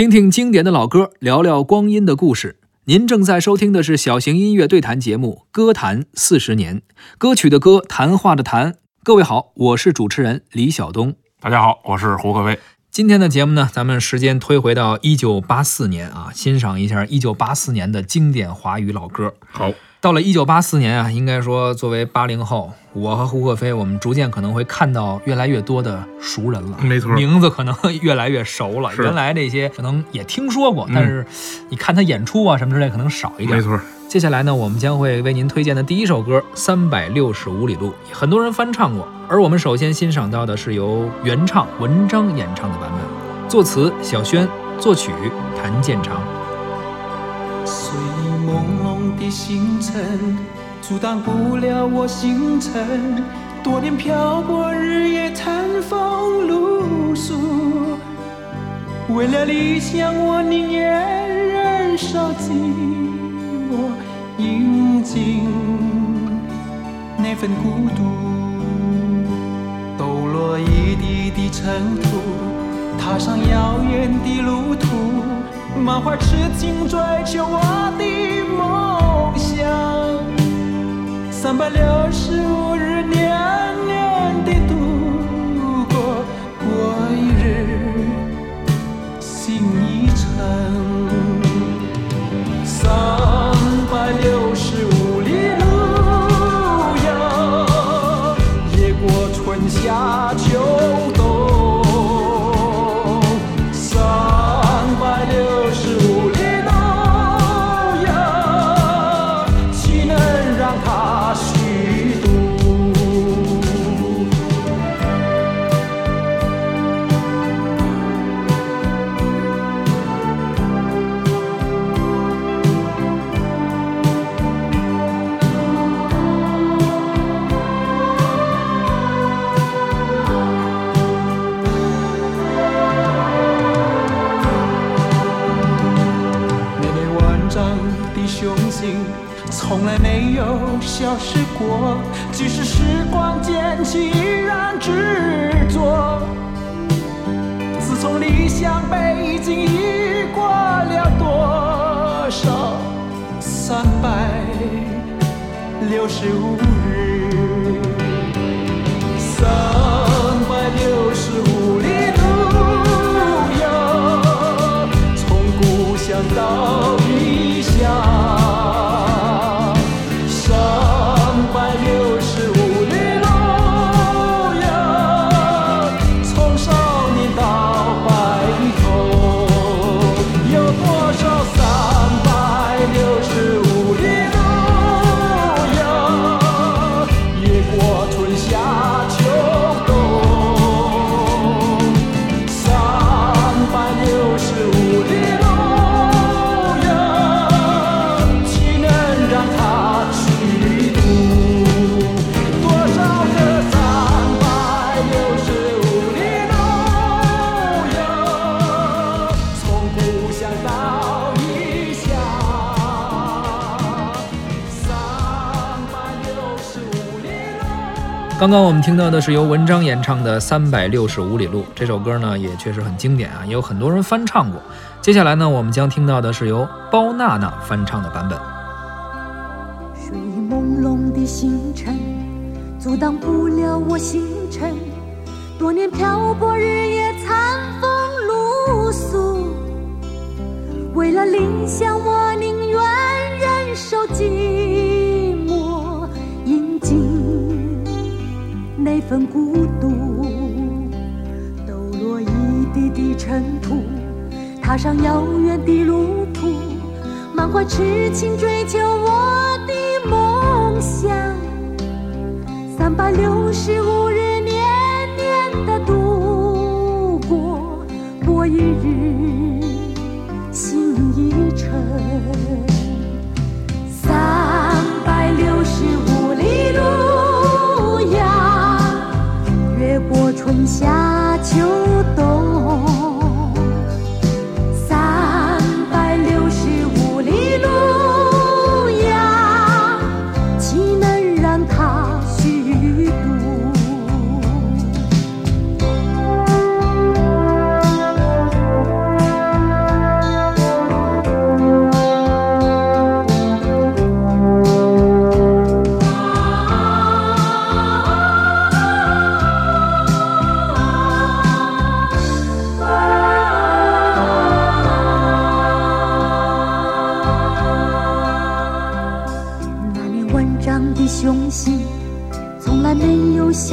听听经典的老歌，聊聊光阴的故事。您正在收听的是小型音乐对谈节目《歌坛四十年》，歌曲的歌，谈话的谈。各位好，我是主持人李晓东。大家好，我是胡可飞。今天的节目呢，咱们时间推回到一九八四年啊，欣赏一下一九八四年的经典华语老歌。好，到了一九八四年啊，应该说作为八零后，我和胡可飞，我们逐渐可能会看到越来越多的熟人了，没错，名字可能越来越熟了。原来这些可能也听说过，但是你看他演出啊什么之类，可能少一点。没错，接下来呢，我们将会为您推荐的第一首歌《三百六十五里路》，很多人翻唱过，而我们首先欣赏到的是由原唱文章演唱的版本，作词小轩，作曲谭健常。随意朦胧的星辰，阻挡不了我行程。多年漂泊，日夜餐风露宿。为了理想，我宁愿忍受寂寞，饮尽那份孤独。抖落一地的尘土，踏上遥远的路途。满怀痴情追求我的三百六十五日年消失过。即使时光渐去，依然执着。自从理想北京，已过了多少三百六十五日？刚刚我们听到的是由文章演唱的《三百六十五里路》这首歌呢，也确实很经典啊，也有很多人翻唱过。接下来呢，我们将听到的是由包娜娜翻唱的版本。睡意朦胧的星辰，阻挡不了我行程。多年漂泊，日夜餐风露宿。为了理想，我宁愿忍受寂那份孤独。抖落一地的尘土，踏上遥远的路途。满怀痴情追求我的梦想，三百六十五日年年的度过，过一日心一程。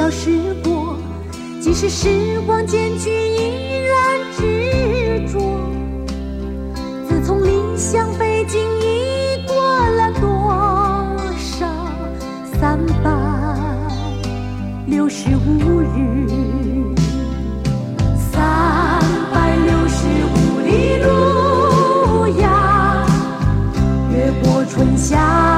消失过，即使时光渐去，依然执着。自从离乡背井，已过了多少三百六十五日？三百六十五里路呀，越过春夏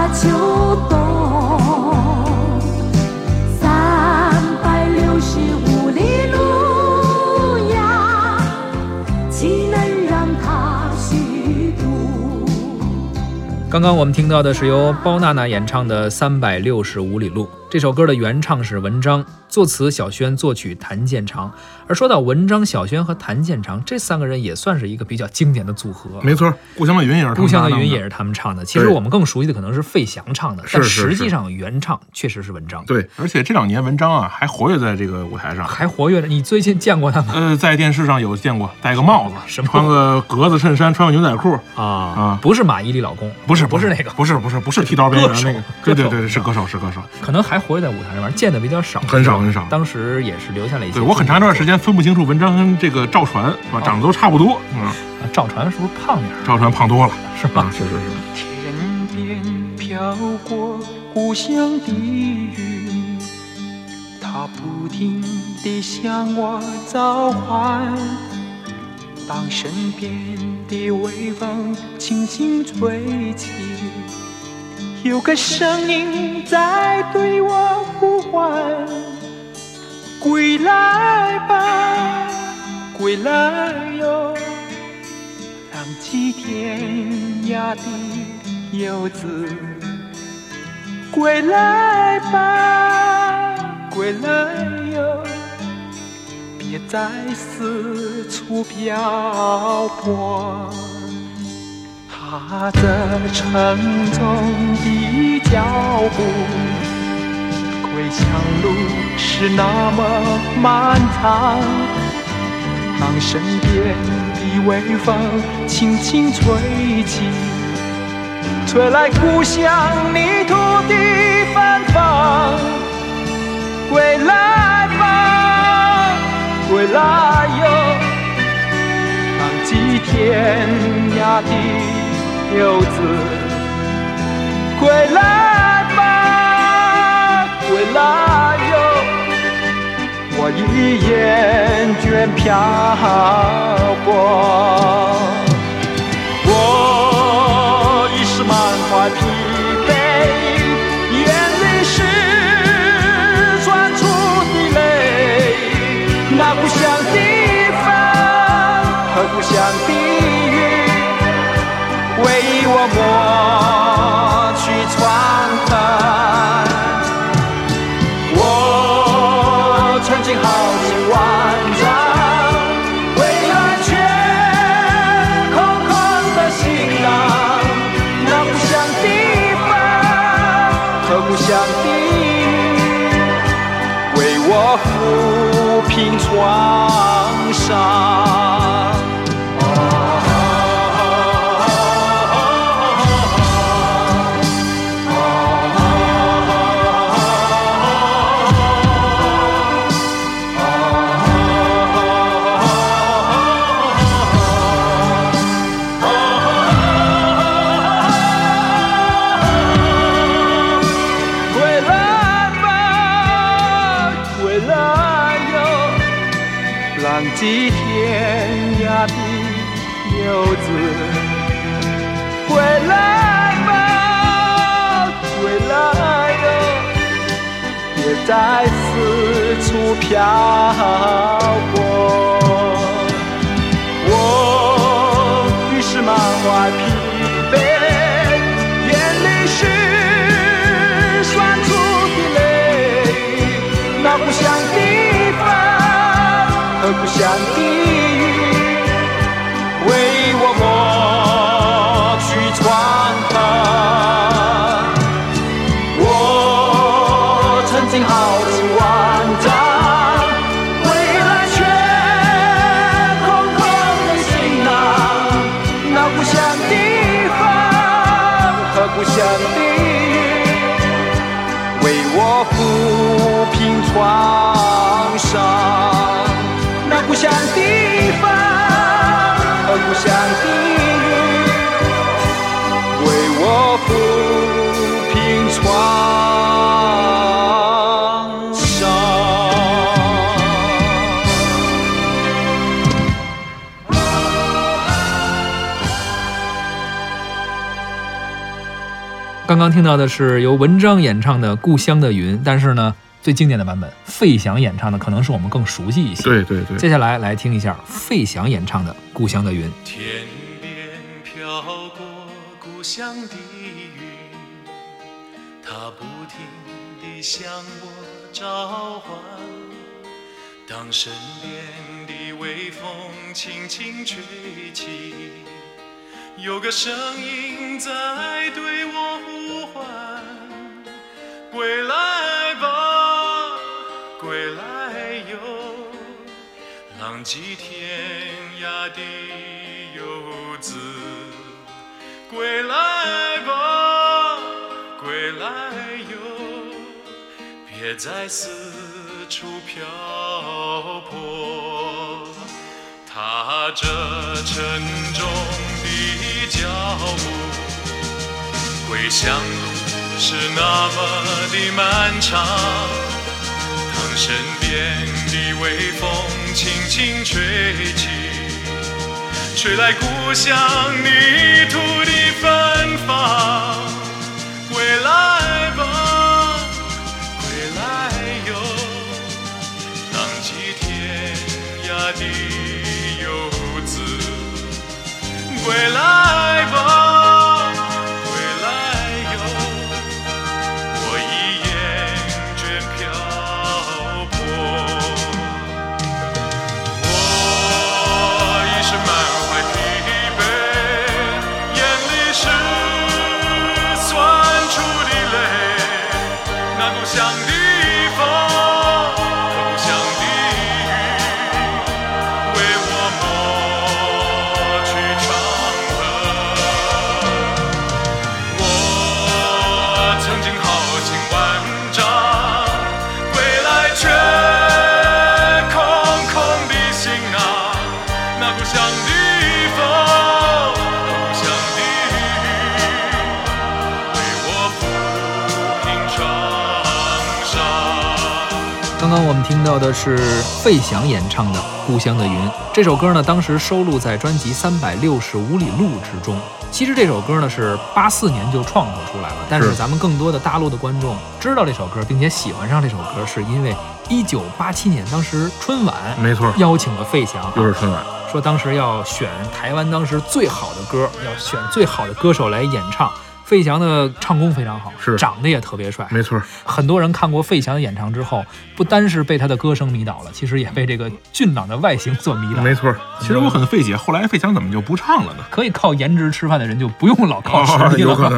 刚刚我们听到的是由包娜娜演唱的《三百六十五里路》。这首歌的原唱是文章，作词小轩，作曲谭健常。而说到文章、小轩和谭健常这三个人，也算是一个比较经典的组合。没错，故乡的云也是他们故乡的云也是他们唱的。其实我们更熟悉的可能是费翔唱的，但实际上原唱确实是文章。对，而且这两年文章啊还活跃在这个舞台上。还活跃着。你最近见过他吗？呃，在电视上有见过，戴个帽子，什么穿个格子衬衫，穿个牛仔裤，啊啊不是马伊琍老公，不是不是那个，不是不是不是剃刀边缘那个，对对对，是歌手是歌手。可能还活跃在舞台上面，见的比较少，很少很少当时也是留下了一些。对我很长一段时间分不清楚文章跟这个赵传是吧，长得都差不多。嗯，啊赵传是不是胖点儿？赵传胖多了是吧啊，？是是是。天边飘过故乡的云，它不停地向我召唤。当身边的微风轻轻吹起，有个声音在对我呼唤：归来吧，归来哟。浪迹天涯的游子，归来吧，归来哟，别再四处漂泊。踏着沉重的脚步，归乡路是那么漫长。当身边的微风轻轻吹起，吹来故乡泥土的芬芳。归来吧，归来哟，浪迹天涯的游子。归来吧，归来哟。我已厌倦漂我曾经豪情万丈，为了却空空的行囊。那故乡的风和故乡的雨，为我抚平创伤。游子。归来吧，归来哟，别再四处漂泊。我于是满怀疲惫，眼泪是酸楚的泪。那故乡的风和故乡的和故乡的雨，为我抚平创伤。那故乡的风和故乡的雨，为我抚平创伤。刚刚听到的是由文章演唱的《故乡的云》，但是呢，最经典的版本费翔演唱的可能是我们更熟悉一些。对对对，接下来来听一下费翔演唱的《故乡的云》。天边飘过故乡的云，它不停地向我召唤。当身边的微风轻轻吹起，有个声音在对我呼唤：归来浪迹天涯的游子，归来吧，归来哟，别再四处漂泊。踏着沉重的脚步，归乡路是那么的漫长。身边的微风轻轻吹起，吹来故乡泥土的芬芳。归来吧，归来哟，浪迹天涯的游子。归来刚刚我们听到的是费翔演唱的《故乡的云》这首歌呢，当时收录在专辑《三百六十五里路》之中。其实这首歌呢是八四年就创作出来了，但是是。咱们更多的大陆的观众知道这首歌，并且喜欢上这首歌，是因为一九八七年当时春晚没错，邀请了费翔，又是春晚，说当时要选台湾当时最好的歌，要选最好的歌手来演唱。费翔的唱功非常好，是长得也特别帅，没错，很多人看过费翔的演唱之后，不单是被他的歌声迷倒了，其实也被这个俊朗的外形所迷倒。没错。其实我很费解，后来费翔怎么就不唱了呢？可以靠颜值吃饭的人就不用老靠实力了。